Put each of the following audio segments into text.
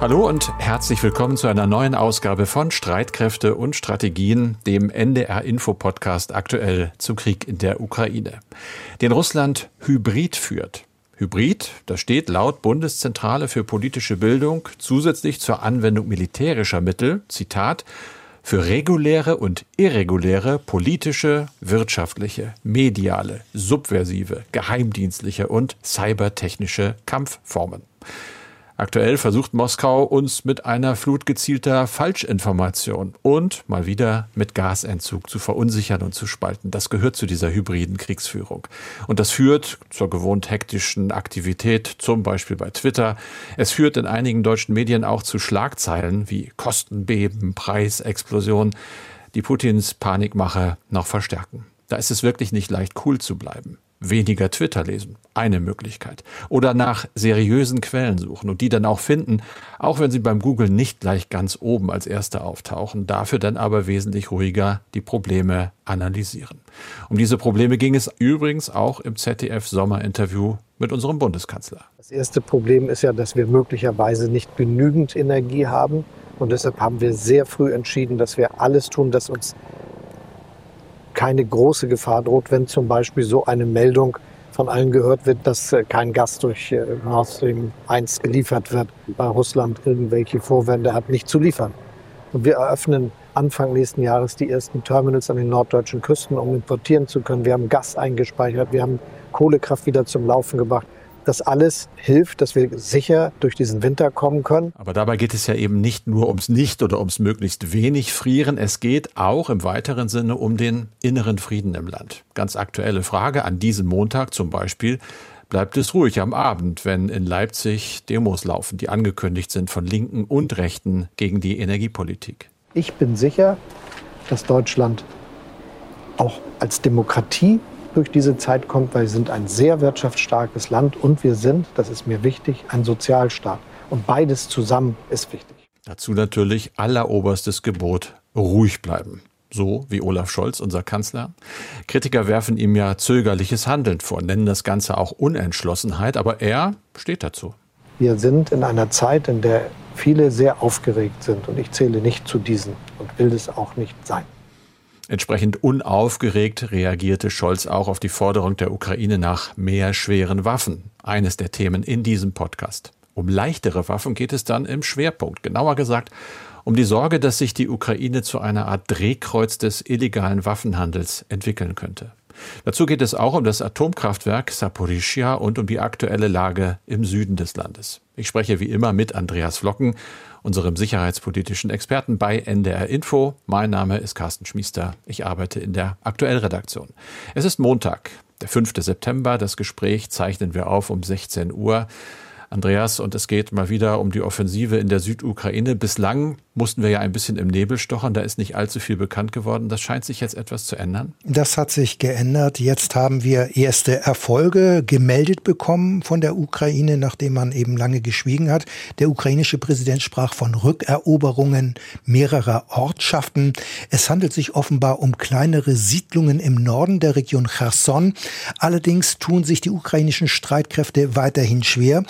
Hallo und herzlich willkommen zu einer neuen Ausgabe von Streitkräfte und Strategien, dem NDR Info Podcast aktuell zum Krieg in der Ukraine, den Russland hybrid führt. Hybrid, das steht laut Bundeszentrale für politische Bildung zusätzlich zur Anwendung militärischer Mittel, Zitat, für reguläre und irreguläre politische, wirtschaftliche, mediale, subversive, geheimdienstliche und cybertechnische Kampfformen. Aktuell versucht Moskau uns mit einer Flut gezielter Falschinformation und mal wieder mit Gasentzug zu verunsichern und zu spalten. Das gehört zu dieser hybriden Kriegsführung. Und das führt zur gewohnt hektischen Aktivität, zum Beispiel bei Twitter. Es führt in einigen deutschen Medien auch zu Schlagzeilen wie Kostenbeben, Preisexplosion, die Putins Panikmache noch verstärken. Da ist es wirklich nicht leicht cool zu bleiben weniger Twitter lesen. Eine Möglichkeit. Oder nach seriösen Quellen suchen und die dann auch finden, auch wenn sie beim Google nicht gleich ganz oben als erste auftauchen, dafür dann aber wesentlich ruhiger die Probleme analysieren. Um diese Probleme ging es übrigens auch im ZDF-Sommerinterview mit unserem Bundeskanzler. Das erste Problem ist ja, dass wir möglicherweise nicht genügend Energie haben. Und deshalb haben wir sehr früh entschieden, dass wir alles tun, dass uns keine große Gefahr droht, wenn zum Beispiel so eine Meldung von allen gehört wird, dass äh, kein Gas durch äh, Nord Stream 1 geliefert wird, weil Russland irgendwelche Vorwände hat, nicht zu liefern. Und wir eröffnen Anfang nächsten Jahres die ersten Terminals an den norddeutschen Küsten, um importieren zu können. Wir haben Gas eingespeichert, wir haben Kohlekraft wieder zum Laufen gebracht. Das alles hilft, dass wir sicher durch diesen Winter kommen können. Aber dabei geht es ja eben nicht nur ums Nicht oder ums möglichst wenig Frieren. Es geht auch im weiteren Sinne um den inneren Frieden im Land. Ganz aktuelle Frage an diesem Montag zum Beispiel. Bleibt es ruhig am Abend, wenn in Leipzig Demos laufen, die angekündigt sind von Linken und Rechten gegen die Energiepolitik? Ich bin sicher, dass Deutschland auch als Demokratie durch diese Zeit kommt, weil wir sind ein sehr wirtschaftsstarkes Land und wir sind, das ist mir wichtig, ein Sozialstaat. Und beides zusammen ist wichtig. Dazu natürlich alleroberstes Gebot, ruhig bleiben. So wie Olaf Scholz, unser Kanzler. Kritiker werfen ihm ja zögerliches Handeln vor, nennen das Ganze auch Unentschlossenheit, aber er steht dazu. Wir sind in einer Zeit, in der viele sehr aufgeregt sind und ich zähle nicht zu diesen und will es auch nicht sein. Entsprechend unaufgeregt reagierte Scholz auch auf die Forderung der Ukraine nach mehr schweren Waffen. Eines der Themen in diesem Podcast. Um leichtere Waffen geht es dann im Schwerpunkt. Genauer gesagt um die Sorge, dass sich die Ukraine zu einer Art Drehkreuz des illegalen Waffenhandels entwickeln könnte. Dazu geht es auch um das Atomkraftwerk Saporischia und um die aktuelle Lage im Süden des Landes. Ich spreche wie immer mit Andreas Flocken, unserem sicherheitspolitischen Experten bei NDR Info. Mein Name ist Carsten Schmiester. Ich arbeite in der Aktuellredaktion. Es ist Montag, der 5. September. Das Gespräch zeichnen wir auf um 16 Uhr. Andreas, und es geht mal wieder um die Offensive in der Südukraine. Bislang mussten wir ja ein bisschen im Nebel stochern. Da ist nicht allzu viel bekannt geworden. Das scheint sich jetzt etwas zu ändern. Das hat sich geändert. Jetzt haben wir erste Erfolge gemeldet bekommen von der Ukraine, nachdem man eben lange geschwiegen hat. Der ukrainische Präsident sprach von Rückeroberungen mehrerer Ortschaften. Es handelt sich offenbar um kleinere Siedlungen im Norden der Region Cherson. Allerdings tun sich die ukrainischen Streitkräfte weiterhin schwer,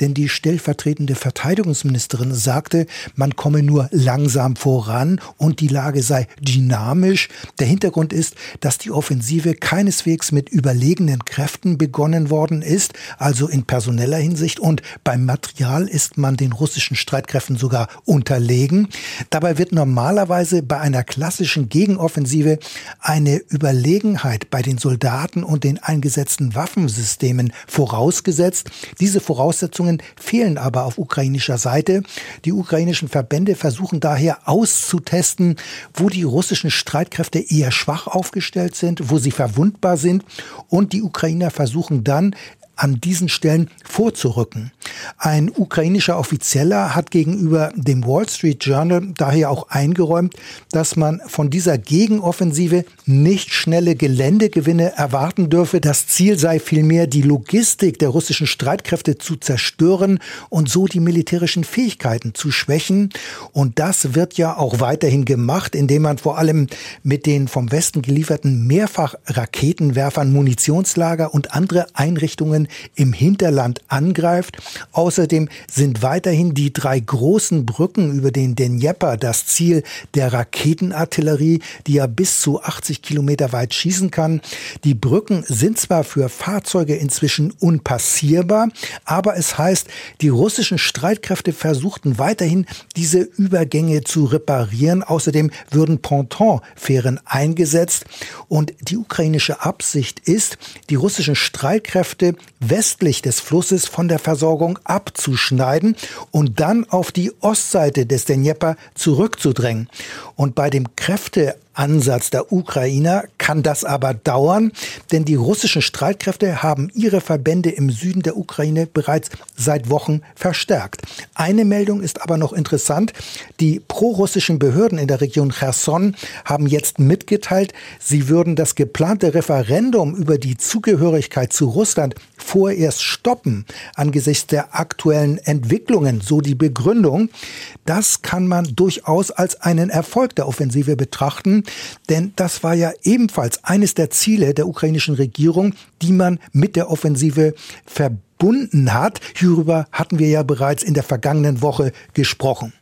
denn die stellvertretende Verteidigungsministerin sagte, man komme nur langsam voran und die Lage sei dynamisch. Der Hintergrund ist, dass die Offensive keineswegs mit überlegenen Kräften begonnen worden ist, also in personeller Hinsicht und beim Material ist man den russischen Streitkräften sogar unterlegen. Dabei wird normalerweise bei einer klassischen Gegenoffensive eine Überlegenheit bei den Soldaten und den eingesetzten Waffensystemen vorausgesetzt. Diese Voraussetzungen fehlen aber auf ukrainischer Seite. Die ukrainischen Verbände versuchen versuchen daher auszutesten, wo die russischen Streitkräfte eher schwach aufgestellt sind, wo sie verwundbar sind. Und die Ukrainer versuchen dann an diesen Stellen vorzurücken. Ein ukrainischer Offizieller hat gegenüber dem Wall Street Journal daher auch eingeräumt, dass man von dieser Gegenoffensive nicht schnelle Geländegewinne erwarten dürfe. Das Ziel sei vielmehr, die Logistik der russischen Streitkräfte zu zerstören und so die militärischen Fähigkeiten zu schwächen. Und das wird ja auch weiterhin gemacht, indem man vor allem mit den vom Westen gelieferten Mehrfachraketenwerfern Munitionslager und andere Einrichtungen im Hinterland angreift. Außerdem sind weiterhin die drei großen Brücken über den Dnjepr das Ziel der Raketenartillerie, die ja bis zu 80 Kilometer weit schießen kann. Die Brücken sind zwar für Fahrzeuge inzwischen unpassierbar, aber es heißt, die russischen Streitkräfte versuchten weiterhin diese Übergänge zu reparieren. Außerdem würden Pontonfähren eingesetzt und die ukrainische Absicht ist, die russischen Streitkräfte westlich des Flusses von der Versorgung abzuschneiden und dann auf die Ostseite des Dnjepr zurückzudrängen. Und bei dem Kräfte Ansatz der Ukrainer kann das aber dauern, denn die russischen Streitkräfte haben ihre Verbände im Süden der Ukraine bereits seit Wochen verstärkt. Eine Meldung ist aber noch interessant. Die prorussischen Behörden in der Region Cherson haben jetzt mitgeteilt, sie würden das geplante Referendum über die Zugehörigkeit zu Russland vorerst stoppen angesichts der aktuellen Entwicklungen, so die Begründung. Das kann man durchaus als einen Erfolg der Offensive betrachten, denn das war ja ebenfalls eines der Ziele der ukrainischen Regierung, die man mit der Offensive verbunden hat. Hierüber hatten wir ja bereits in der vergangenen Woche gesprochen.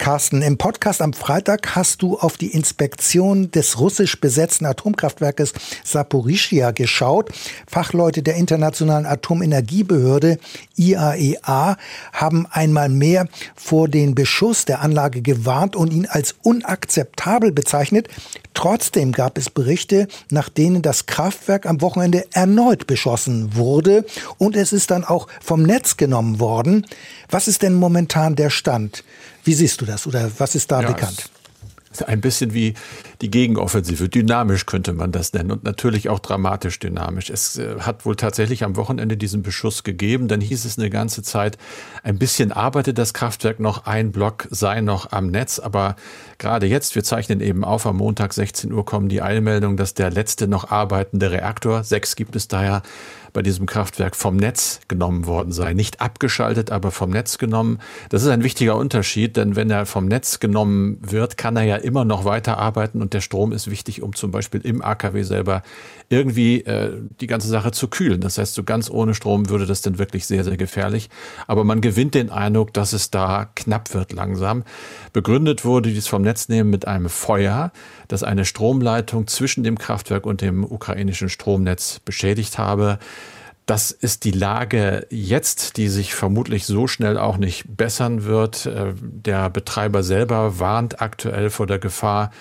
Carsten, im Podcast am Freitag hast du auf die Inspektion des russisch besetzten Atomkraftwerkes Saporischia geschaut. Fachleute der Internationalen Atomenergiebehörde IAEA e haben einmal mehr vor den Beschuss der Anlage gewarnt und ihn als unakzeptabel bezeichnet. Trotzdem gab es Berichte, nach denen das Kraftwerk am Wochenende erneut beschossen wurde und es ist dann auch vom Netz genommen worden. Was ist denn momentan der Stand? Wie siehst du das oder was ist da ja, bekannt? Ein bisschen wie die Gegenoffensive. Dynamisch könnte man das nennen und natürlich auch dramatisch dynamisch. Es äh, hat wohl tatsächlich am Wochenende diesen Beschuss gegeben. Dann hieß es eine ganze Zeit, ein bisschen arbeitet das Kraftwerk noch, ein Block sei noch am Netz. Aber gerade jetzt, wir zeichnen eben auf, am Montag 16 Uhr kommen die Eilmeldungen, dass der letzte noch arbeitende Reaktor, sechs gibt es daher, bei diesem Kraftwerk vom Netz genommen worden sei. Nicht abgeschaltet, aber vom Netz genommen. Das ist ein wichtiger Unterschied, denn wenn er vom Netz genommen wird, kann er ja immer noch weiter arbeiten und der Strom ist wichtig, um zum Beispiel im AKW selber irgendwie äh, die ganze Sache zu kühlen. Das heißt, so ganz ohne Strom würde das dann wirklich sehr, sehr gefährlich. Aber man gewinnt den Eindruck, dass es da knapp wird langsam. Begründet wurde dies vom Netznehmen mit einem Feuer, das eine Stromleitung zwischen dem Kraftwerk und dem ukrainischen Stromnetz beschädigt habe. Das ist die Lage jetzt, die sich vermutlich so schnell auch nicht bessern wird. Äh, der Betreiber selber warnt aktuell vor der Gefahr,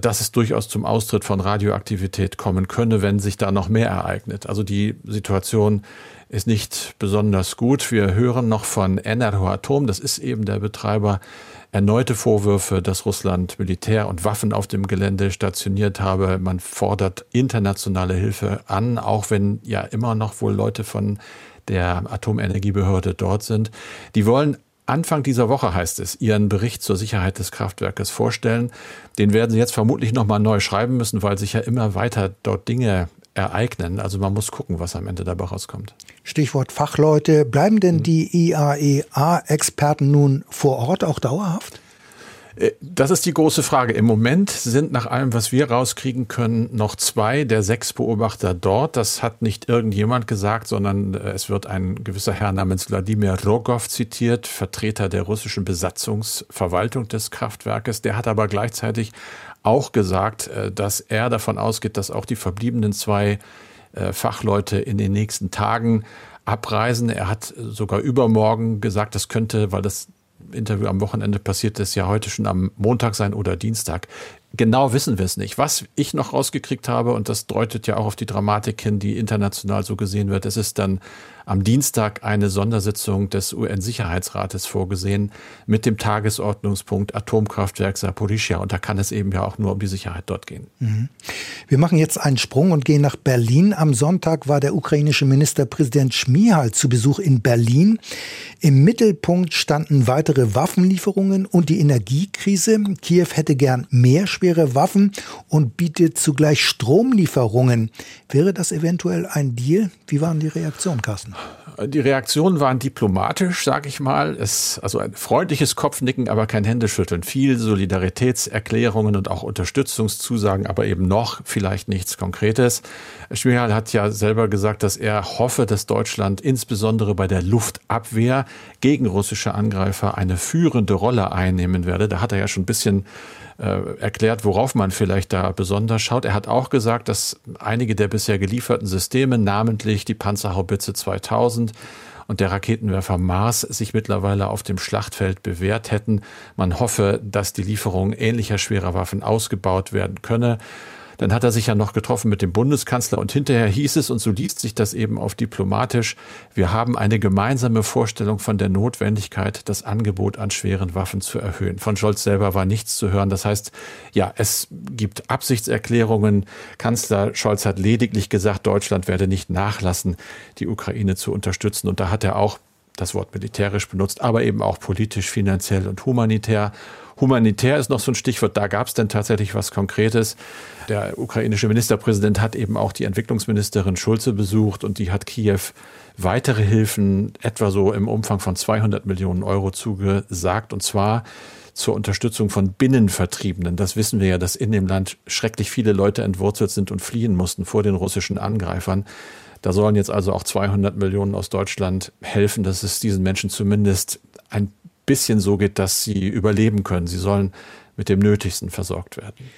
dass es durchaus zum Austritt von Radioaktivität kommen könne, wenn sich da noch mehr ereignet. Also die Situation ist nicht besonders gut. Wir hören noch von Enerhoatom, das ist eben der Betreiber, erneute Vorwürfe, dass Russland Militär und Waffen auf dem Gelände stationiert habe. Man fordert internationale Hilfe an, auch wenn ja immer noch wohl Leute von der Atomenergiebehörde dort sind. Die wollen Anfang dieser Woche heißt es, ihren Bericht zur Sicherheit des Kraftwerkes vorstellen. Den werden sie jetzt vermutlich nochmal neu schreiben müssen, weil sich ja immer weiter dort Dinge ereignen. Also man muss gucken, was am Ende dabei rauskommt. Stichwort Fachleute. Bleiben denn mhm. die IAEA-Experten nun vor Ort auch dauerhaft? Äh, das ist die große Frage. Im Moment sind nach allem, was wir rauskriegen können, noch zwei der sechs Beobachter dort. Das hat nicht irgendjemand gesagt, sondern äh, es wird ein gewisser Herr namens Wladimir Rogov zitiert, Vertreter der russischen Besatzungsverwaltung des Kraftwerkes. Der hat aber gleichzeitig auch gesagt, äh, dass er davon ausgeht, dass auch die verbliebenen zwei Fachleute in den nächsten Tagen abreisen. Er hat sogar übermorgen gesagt, das könnte, weil das Interview am Wochenende passiert ist, ja heute schon am Montag sein oder Dienstag. Genau wissen wir es nicht. Was ich noch rausgekriegt habe, und das deutet ja auch auf die Dramatik hin, die international so gesehen wird, es ist dann am Dienstag eine Sondersitzung des UN-Sicherheitsrates vorgesehen mit dem Tagesordnungspunkt Atomkraftwerk Saporischia. Und da kann es eben ja auch nur um die Sicherheit dort gehen. Mhm. Wir machen jetzt einen Sprung und gehen nach Berlin. Am Sonntag war der ukrainische Ministerpräsident Schmihal zu Besuch in Berlin. Im Mittelpunkt standen weitere Waffenlieferungen und die Energiekrise. Kiew hätte gern mehr schwere Waffen und bietet zugleich Stromlieferungen. Wäre das eventuell ein Deal? Wie waren die Reaktionen, Carsten? Die Reaktionen waren diplomatisch, sage ich mal. Es, also ein freundliches Kopfnicken, aber kein Händeschütteln. Viel Solidaritätserklärungen und auch Unterstützungszusagen, aber eben noch vielleicht nichts Konkretes. Schmihal hat ja selber gesagt, dass er hoffe, dass Deutschland insbesondere bei der Luftabwehr gegen russische Angreifer eine führende Rolle einnehmen werde. Da hat er ja schon ein bisschen äh, erklärt, worauf man vielleicht da besonders schaut. Er hat auch gesagt, dass einige der bisher gelieferten Systeme, namentlich die Panzerhaubitze 2000 und der Raketenwerfer Mars sich mittlerweile auf dem Schlachtfeld bewährt hätten. Man hoffe, dass die Lieferung ähnlicher schwerer Waffen ausgebaut werden könne. Dann hat er sich ja noch getroffen mit dem Bundeskanzler und hinterher hieß es, und so liest sich das eben auf diplomatisch, wir haben eine gemeinsame Vorstellung von der Notwendigkeit, das Angebot an schweren Waffen zu erhöhen. Von Scholz selber war nichts zu hören. Das heißt, ja, es gibt Absichtserklärungen. Kanzler Scholz hat lediglich gesagt, Deutschland werde nicht nachlassen, die Ukraine zu unterstützen. Und da hat er auch das Wort militärisch benutzt, aber eben auch politisch, finanziell und humanitär. Humanitär ist noch so ein Stichwort. Da gab es denn tatsächlich was Konkretes. Der ukrainische Ministerpräsident hat eben auch die Entwicklungsministerin Schulze besucht und die hat Kiew weitere Hilfen, etwa so im Umfang von 200 Millionen Euro zugesagt. Und zwar zur Unterstützung von Binnenvertriebenen. Das wissen wir ja, dass in dem Land schrecklich viele Leute entwurzelt sind und fliehen mussten vor den russischen Angreifern. Da sollen jetzt also auch 200 Millionen aus Deutschland helfen, dass es diesen Menschen zumindest ein bisschen so geht, dass sie überleben können. Sie sollen mit dem Nötigsten versorgt werden.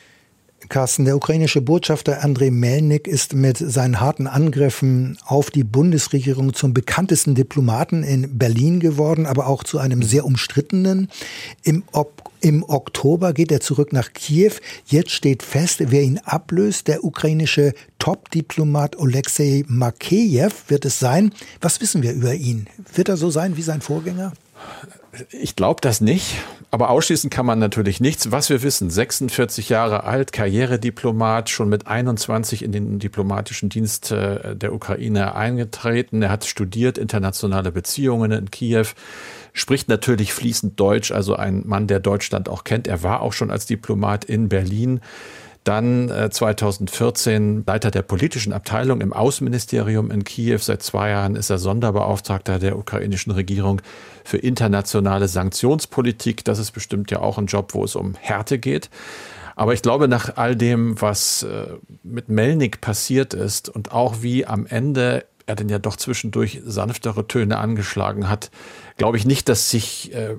Carsten, der ukrainische Botschafter Andrei Melnik ist mit seinen harten Angriffen auf die Bundesregierung zum bekanntesten Diplomaten in Berlin geworden, aber auch zu einem sehr umstrittenen. Im, Ob Im Oktober geht er zurück nach Kiew. Jetzt steht fest, wer ihn ablöst. Der ukrainische Top-Diplomat Alexei Makeyev wird es sein. Was wissen wir über ihn? Wird er so sein wie sein Vorgänger? Ich glaube das nicht, aber ausschließen kann man natürlich nichts. Was wir wissen, 46 Jahre alt, Karrierediplomat, schon mit 21 in den diplomatischen Dienst äh, der Ukraine eingetreten. Er hat studiert internationale Beziehungen in Kiew, spricht natürlich fließend Deutsch, also ein Mann, der Deutschland auch kennt. Er war auch schon als Diplomat in Berlin. Dann äh, 2014 Leiter der politischen Abteilung im Außenministerium in Kiew. Seit zwei Jahren ist er Sonderbeauftragter der ukrainischen Regierung für internationale Sanktionspolitik. Das ist bestimmt ja auch ein Job, wo es um Härte geht. Aber ich glaube, nach all dem, was äh, mit Melnik passiert ist und auch wie am Ende er denn ja doch zwischendurch sanftere Töne angeschlagen hat, glaube ich nicht, dass sich äh,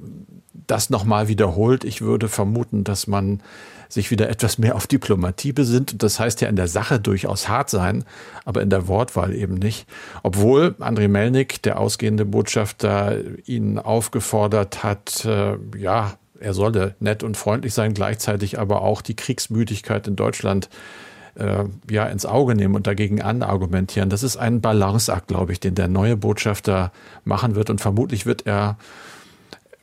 das nochmal wiederholt. Ich würde vermuten, dass man sich wieder etwas mehr auf Diplomatie besinnt. Und das heißt ja in der Sache durchaus hart sein, aber in der Wortwahl eben nicht. Obwohl André Melnik, der ausgehende Botschafter, ihn aufgefordert hat, äh, ja, er solle nett und freundlich sein, gleichzeitig aber auch die Kriegsmüdigkeit in Deutschland äh, ja ins Auge nehmen und dagegen anargumentieren. Das ist ein Balanceakt, glaube ich, den der neue Botschafter machen wird und vermutlich wird er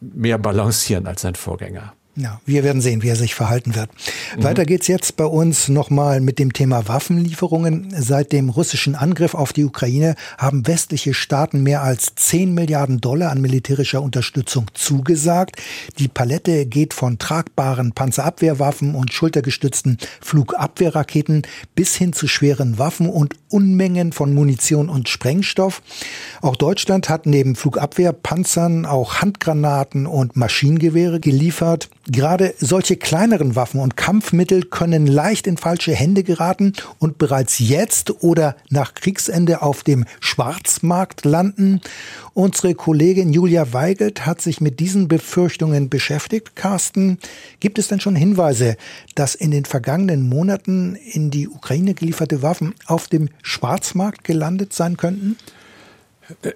mehr balancieren als sein Vorgänger. Ja, wir werden sehen, wie er sich verhalten wird. Mhm. Weiter geht's jetzt bei uns nochmal mit dem Thema Waffenlieferungen. Seit dem russischen Angriff auf die Ukraine haben westliche Staaten mehr als 10 Milliarden Dollar an militärischer Unterstützung zugesagt. Die Palette geht von tragbaren Panzerabwehrwaffen und schultergestützten Flugabwehrraketen bis hin zu schweren Waffen und Unmengen von Munition und Sprengstoff. Auch Deutschland hat neben Flugabwehrpanzern auch Handgranaten und Maschinengewehre geliefert. Gerade solche kleineren Waffen und Kampfmittel können leicht in falsche Hände geraten und bereits jetzt oder nach Kriegsende auf dem Schwarzmarkt landen. Unsere Kollegin Julia Weigelt hat sich mit diesen Befürchtungen beschäftigt. Carsten, gibt es denn schon Hinweise, dass in den vergangenen Monaten in die Ukraine gelieferte Waffen auf dem Schwarzmarkt gelandet sein könnten?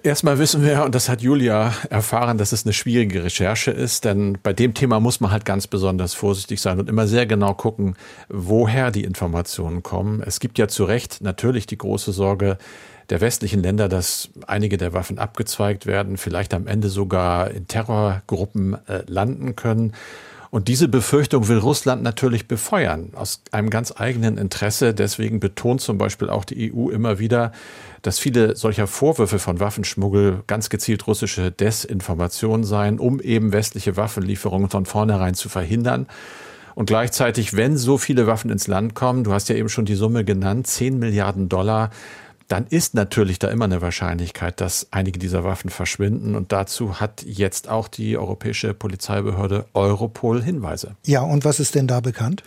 Erstmal wissen wir, und das hat Julia erfahren, dass es eine schwierige Recherche ist, denn bei dem Thema muss man halt ganz besonders vorsichtig sein und immer sehr genau gucken, woher die Informationen kommen. Es gibt ja zu Recht natürlich die große Sorge der westlichen Länder, dass einige der Waffen abgezweigt werden, vielleicht am Ende sogar in Terrorgruppen äh, landen können. Und diese Befürchtung will Russland natürlich befeuern, aus einem ganz eigenen Interesse. Deswegen betont zum Beispiel auch die EU immer wieder, dass viele solcher Vorwürfe von Waffenschmuggel ganz gezielt russische Desinformation seien, um eben westliche Waffenlieferungen von vornherein zu verhindern. Und gleichzeitig, wenn so viele Waffen ins Land kommen, du hast ja eben schon die Summe genannt, 10 Milliarden Dollar, dann ist natürlich da immer eine Wahrscheinlichkeit, dass einige dieser Waffen verschwinden. Und dazu hat jetzt auch die europäische Polizeibehörde Europol Hinweise. Ja, und was ist denn da bekannt?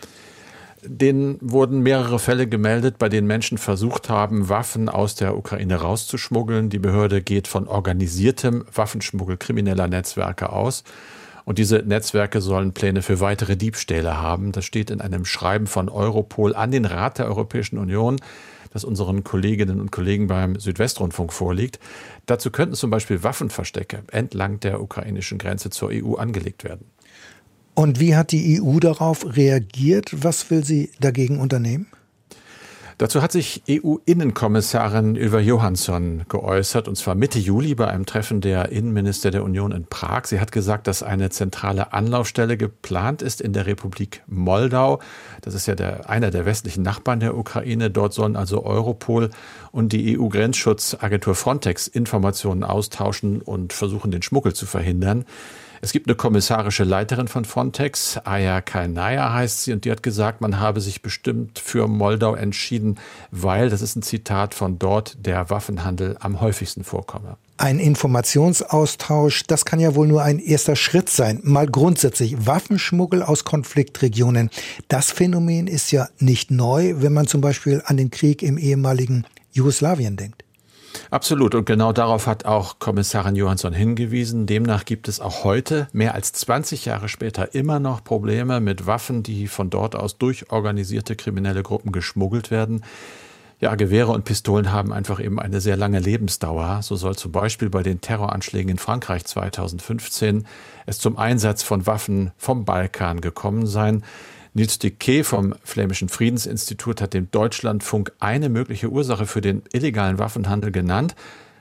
Denen wurden mehrere Fälle gemeldet, bei denen Menschen versucht haben, Waffen aus der Ukraine rauszuschmuggeln. Die Behörde geht von organisiertem Waffenschmuggel krimineller Netzwerke aus. Und diese Netzwerke sollen Pläne für weitere Diebstähle haben. Das steht in einem Schreiben von Europol an den Rat der Europäischen Union, das unseren Kolleginnen und Kollegen beim Südwestrundfunk vorliegt. Dazu könnten zum Beispiel Waffenverstecke entlang der ukrainischen Grenze zur EU angelegt werden. Und wie hat die EU darauf reagiert? Was will sie dagegen unternehmen? Dazu hat sich EU-Innenkommissarin Ylva Johansson geäußert, und zwar Mitte Juli bei einem Treffen der Innenminister der Union in Prag. Sie hat gesagt, dass eine zentrale Anlaufstelle geplant ist in der Republik Moldau. Das ist ja der, einer der westlichen Nachbarn der Ukraine. Dort sollen also Europol und die EU-Grenzschutzagentur Frontex Informationen austauschen und versuchen, den Schmuggel zu verhindern. Es gibt eine kommissarische Leiterin von Frontex, Aya Kalnaya heißt sie, und die hat gesagt, man habe sich bestimmt für Moldau entschieden, weil, das ist ein Zitat von dort, der Waffenhandel am häufigsten vorkomme. Ein Informationsaustausch, das kann ja wohl nur ein erster Schritt sein. Mal grundsätzlich Waffenschmuggel aus Konfliktregionen. Das Phänomen ist ja nicht neu, wenn man zum Beispiel an den Krieg im ehemaligen Jugoslawien denkt. Absolut. Und genau darauf hat auch Kommissarin Johansson hingewiesen. Demnach gibt es auch heute, mehr als 20 Jahre später, immer noch Probleme mit Waffen, die von dort aus durch organisierte kriminelle Gruppen geschmuggelt werden. Ja, Gewehre und Pistolen haben einfach eben eine sehr lange Lebensdauer. So soll zum Beispiel bei den Terroranschlägen in Frankreich 2015 es zum Einsatz von Waffen vom Balkan gekommen sein. Nils Dickey vom Flämischen Friedensinstitut hat dem Deutschlandfunk eine mögliche Ursache für den illegalen Waffenhandel genannt.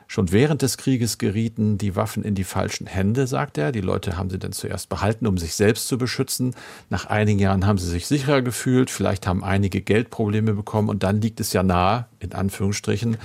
Schon während des Krieges gerieten die Waffen in die falschen Hände, sagt er. Die Leute haben sie dann zuerst behalten, um sich selbst zu beschützen. Nach einigen Jahren haben sie sich sicherer gefühlt. Vielleicht haben einige Geldprobleme bekommen. Und dann liegt es ja nahe, in Anführungsstrichen,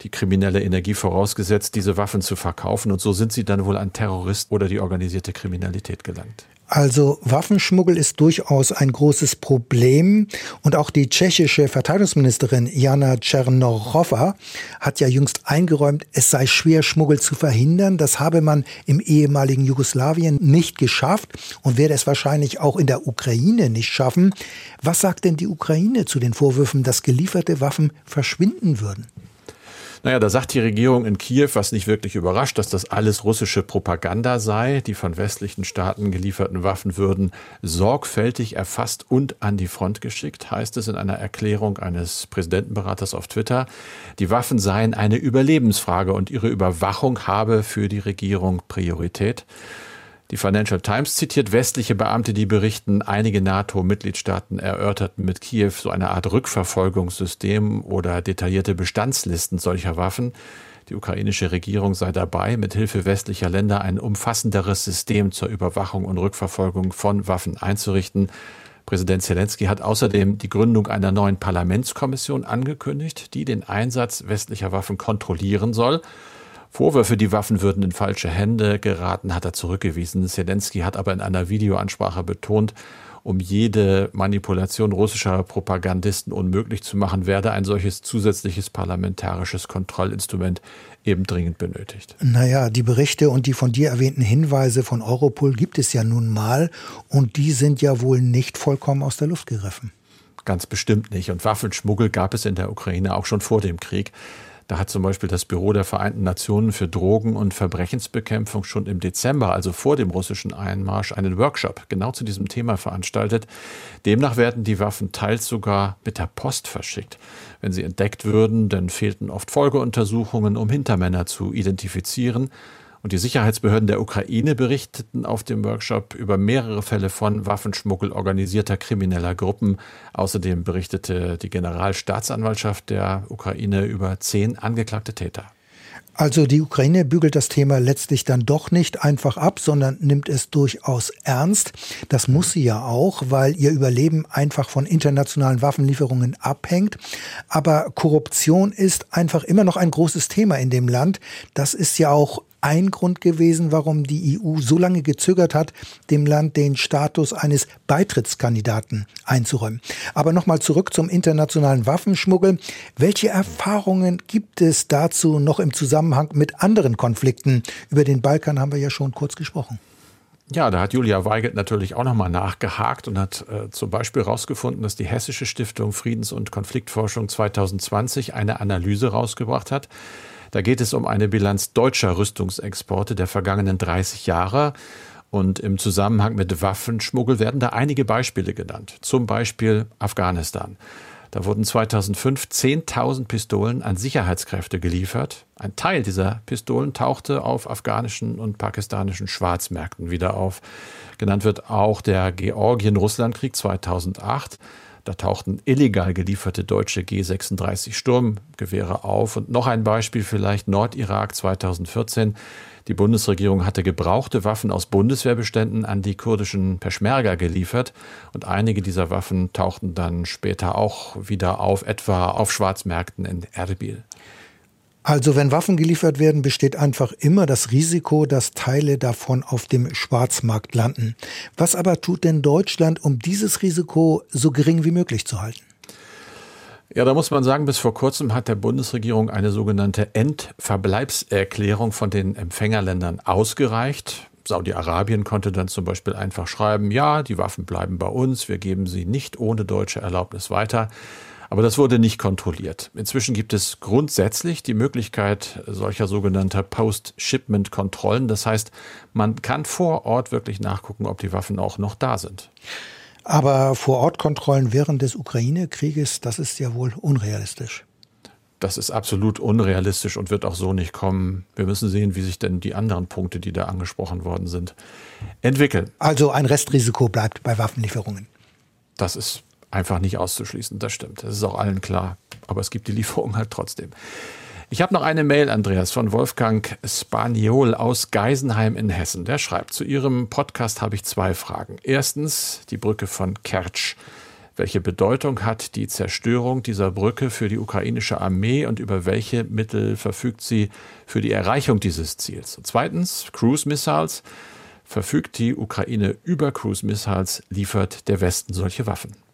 die kriminelle Energie vorausgesetzt, diese Waffen zu verkaufen. Und so sind sie dann wohl an Terroristen oder die organisierte Kriminalität gelangt. Also Waffenschmuggel ist durchaus ein großes Problem und auch die tschechische Verteidigungsministerin Jana Czernochowa hat ja jüngst eingeräumt, es sei schwer Schmuggel zu verhindern. Das habe man im ehemaligen Jugoslawien nicht geschafft und werde es wahrscheinlich auch in der Ukraine nicht schaffen. Was sagt denn die Ukraine zu den Vorwürfen, dass gelieferte Waffen verschwinden würden? Naja, da sagt die Regierung in Kiew, was nicht wirklich überrascht, dass das alles russische Propaganda sei. Die von westlichen Staaten gelieferten Waffen würden sorgfältig erfasst und an die Front geschickt, heißt es in einer Erklärung eines Präsidentenberaters auf Twitter. Die Waffen seien eine Überlebensfrage und ihre Überwachung habe für die Regierung Priorität. Die Financial Times zitiert westliche Beamte, die berichten, einige NATO-Mitgliedstaaten erörterten mit Kiew so eine Art Rückverfolgungssystem oder detaillierte Bestandslisten solcher Waffen. Die ukrainische Regierung sei dabei, mit Hilfe westlicher Länder ein umfassenderes System zur Überwachung und Rückverfolgung von Waffen einzurichten. Präsident Zelensky hat außerdem die Gründung einer neuen Parlamentskommission angekündigt, die den Einsatz westlicher Waffen kontrollieren soll. Vorwürfe, die Waffen würden in falsche Hände geraten, hat er zurückgewiesen. Zelensky hat aber in einer Videoansprache betont, um jede Manipulation russischer Propagandisten unmöglich zu machen, werde ein solches zusätzliches parlamentarisches Kontrollinstrument eben dringend benötigt. Naja, die Berichte und die von dir erwähnten Hinweise von Europol gibt es ja nun mal und die sind ja wohl nicht vollkommen aus der Luft gegriffen. Ganz bestimmt nicht. Und Waffenschmuggel gab es in der Ukraine auch schon vor dem Krieg. Da hat zum Beispiel das Büro der Vereinten Nationen für Drogen- und Verbrechensbekämpfung schon im Dezember, also vor dem russischen Einmarsch, einen Workshop genau zu diesem Thema veranstaltet. Demnach werden die Waffen teils sogar mit der Post verschickt. Wenn sie entdeckt würden, dann fehlten oft Folgeuntersuchungen, um Hintermänner zu identifizieren. Und die Sicherheitsbehörden der Ukraine berichteten auf dem Workshop über mehrere Fälle von Waffenschmuggel organisierter krimineller Gruppen. Außerdem berichtete die Generalstaatsanwaltschaft der Ukraine über zehn angeklagte Täter. Also die Ukraine bügelt das Thema letztlich dann doch nicht einfach ab, sondern nimmt es durchaus ernst. Das muss sie ja auch, weil ihr Überleben einfach von internationalen Waffenlieferungen abhängt. Aber Korruption ist einfach immer noch ein großes Thema in dem Land. Das ist ja auch ein Grund gewesen, warum die EU so lange gezögert hat, dem Land den Status eines Beitrittskandidaten einzuräumen. Aber nochmal zurück zum internationalen Waffenschmuggel. Welche Erfahrungen gibt es dazu noch im Zusammenhang mit anderen Konflikten? Über den Balkan haben wir ja schon kurz gesprochen. Ja, da hat Julia Weigelt natürlich auch nochmal nachgehakt und hat äh, zum Beispiel herausgefunden, dass die Hessische Stiftung Friedens- und Konfliktforschung 2020 eine Analyse rausgebracht hat. Da geht es um eine Bilanz deutscher Rüstungsexporte der vergangenen 30 Jahre. Und im Zusammenhang mit Waffenschmuggel werden da einige Beispiele genannt. Zum Beispiel Afghanistan. Da wurden 2005 10.000 Pistolen an Sicherheitskräfte geliefert. Ein Teil dieser Pistolen tauchte auf afghanischen und pakistanischen Schwarzmärkten wieder auf. Genannt wird auch der Georgien-Russland-Krieg 2008. Da tauchten illegal gelieferte deutsche G36 Sturmgewehre auf. Und noch ein Beispiel vielleicht Nordirak 2014. Die Bundesregierung hatte gebrauchte Waffen aus Bundeswehrbeständen an die kurdischen Peschmerga geliefert und einige dieser Waffen tauchten dann später auch wieder auf, etwa auf Schwarzmärkten in Erbil. Also wenn Waffen geliefert werden, besteht einfach immer das Risiko, dass Teile davon auf dem Schwarzmarkt landen. Was aber tut denn Deutschland, um dieses Risiko so gering wie möglich zu halten? Ja, da muss man sagen, bis vor kurzem hat der Bundesregierung eine sogenannte Endverbleibserklärung von den Empfängerländern ausgereicht. Saudi-Arabien konnte dann zum Beispiel einfach schreiben, ja, die Waffen bleiben bei uns, wir geben sie nicht ohne deutsche Erlaubnis weiter. Aber das wurde nicht kontrolliert. Inzwischen gibt es grundsätzlich die Möglichkeit solcher sogenannter Post-Shipment-Kontrollen. Das heißt, man kann vor Ort wirklich nachgucken, ob die Waffen auch noch da sind. Aber Vor-Ort-Kontrollen während des Ukraine-Krieges, das ist ja wohl unrealistisch. Das ist absolut unrealistisch und wird auch so nicht kommen. Wir müssen sehen, wie sich denn die anderen Punkte, die da angesprochen worden sind, entwickeln. Also ein Restrisiko bleibt bei Waffenlieferungen. Das ist einfach nicht auszuschließen, das stimmt. Das ist auch allen klar. Aber es gibt die Lieferung halt trotzdem. Ich habe noch eine Mail, Andreas, von Wolfgang Spaniol aus Geisenheim in Hessen. Der schreibt, zu Ihrem Podcast habe ich zwei Fragen. Erstens die Brücke von Kertsch. Welche Bedeutung hat die Zerstörung dieser Brücke für die ukrainische Armee und über welche Mittel verfügt sie für die Erreichung dieses Ziels? Und zweitens, Cruise Missiles. Verfügt die Ukraine über Cruise Missiles, liefert der Westen solche Waffen?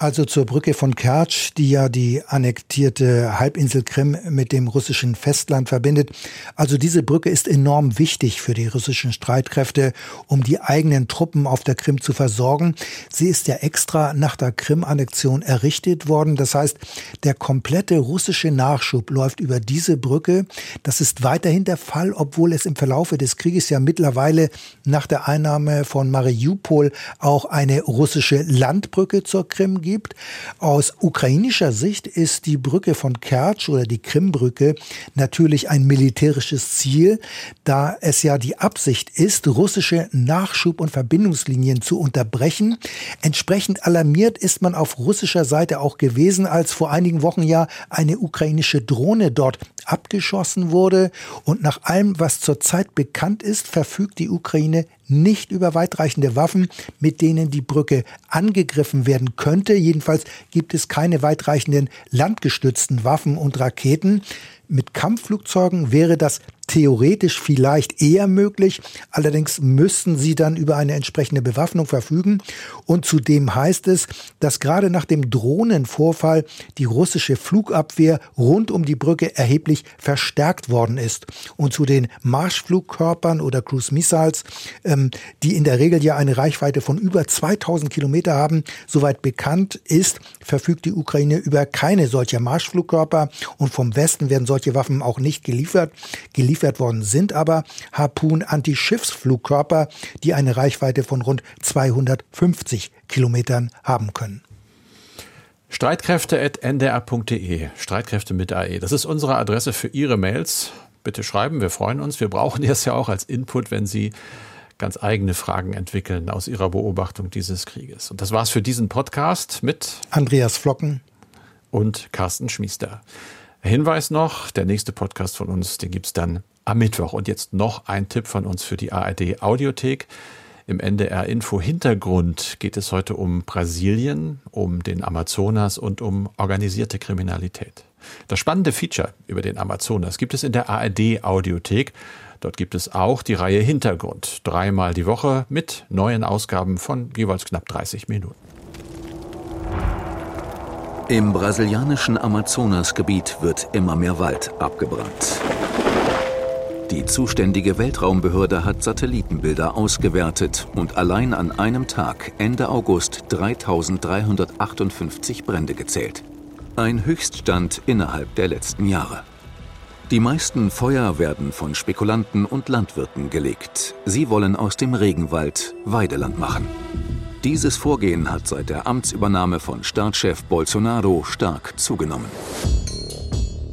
Also zur Brücke von Kertsch, die ja die annektierte Halbinsel Krim mit dem russischen Festland verbindet. Also diese Brücke ist enorm wichtig für die russischen Streitkräfte, um die eigenen Truppen auf der Krim zu versorgen. Sie ist ja extra nach der Krim-Annexion errichtet worden. Das heißt, der komplette russische Nachschub läuft über diese Brücke. Das ist weiterhin der Fall, obwohl es im Verlaufe des Krieges ja mittlerweile nach der Einnahme von Mariupol auch eine russische Landbrücke zur Krim gibt gibt. Aus ukrainischer Sicht ist die Brücke von Kertsch oder die Krimbrücke natürlich ein militärisches Ziel, da es ja die Absicht ist, russische Nachschub- und Verbindungslinien zu unterbrechen. Entsprechend alarmiert ist man auf russischer Seite auch gewesen, als vor einigen Wochen ja eine ukrainische Drohne dort abgeschossen wurde. Und nach allem, was zurzeit bekannt ist, verfügt die Ukraine nicht über weitreichende Waffen, mit denen die Brücke angegriffen werden könnte. Jedenfalls gibt es keine weitreichenden landgestützten Waffen und Raketen. Mit Kampfflugzeugen wäre das theoretisch vielleicht eher möglich. Allerdings müssten sie dann über eine entsprechende Bewaffnung verfügen. Und zudem heißt es, dass gerade nach dem Drohnenvorfall die russische Flugabwehr rund um die Brücke erheblich verstärkt worden ist. Und zu den Marschflugkörpern oder Cruise Missiles, ähm, die in der Regel ja eine Reichweite von über 2000 Kilometer haben, soweit bekannt ist, verfügt die Ukraine über keine solcher Marschflugkörper. Und vom Westen werden solche Waffen auch nicht geliefert. Geliefert geliefert worden sind aber Harpoon-Antischiffsflugkörper, die eine Reichweite von rund 250 Kilometern haben können. Streitkräfte.ndr.de, Streitkräfte mit AE. Das ist unsere Adresse für Ihre Mails. Bitte schreiben, wir freuen uns. Wir brauchen das ja auch als Input, wenn Sie ganz eigene Fragen entwickeln aus Ihrer Beobachtung dieses Krieges. Und das war's für diesen Podcast mit Andreas Flocken und Carsten Schmiester. Hinweis noch, der nächste Podcast von uns, den gibt's dann am Mittwoch. Und jetzt noch ein Tipp von uns für die ARD Audiothek. Im NDR Info Hintergrund geht es heute um Brasilien, um den Amazonas und um organisierte Kriminalität. Das spannende Feature über den Amazonas gibt es in der ARD Audiothek. Dort gibt es auch die Reihe Hintergrund, dreimal die Woche mit neuen Ausgaben von jeweils knapp 30 Minuten. Im brasilianischen Amazonasgebiet wird immer mehr Wald abgebrannt. Die zuständige Weltraumbehörde hat Satellitenbilder ausgewertet und allein an einem Tag Ende August 3358 Brände gezählt. Ein Höchststand innerhalb der letzten Jahre. Die meisten Feuer werden von Spekulanten und Landwirten gelegt. Sie wollen aus dem Regenwald Weideland machen. Dieses Vorgehen hat seit der Amtsübernahme von Staatschef Bolsonaro stark zugenommen.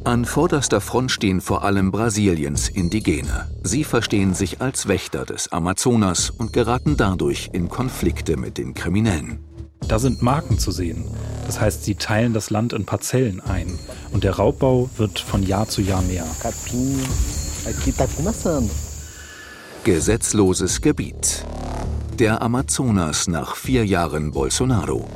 An vorderster Front stehen vor allem Brasiliens Indigene. Sie verstehen sich als Wächter des Amazonas und geraten dadurch in Konflikte mit den Kriminellen. Da sind Marken zu sehen. Das heißt, sie teilen das Land in Parzellen ein. Und der Raubbau wird von Jahr zu Jahr mehr. Gesetzloses Gebiet. Der Amazonas nach vier Jahren Bolsonaro.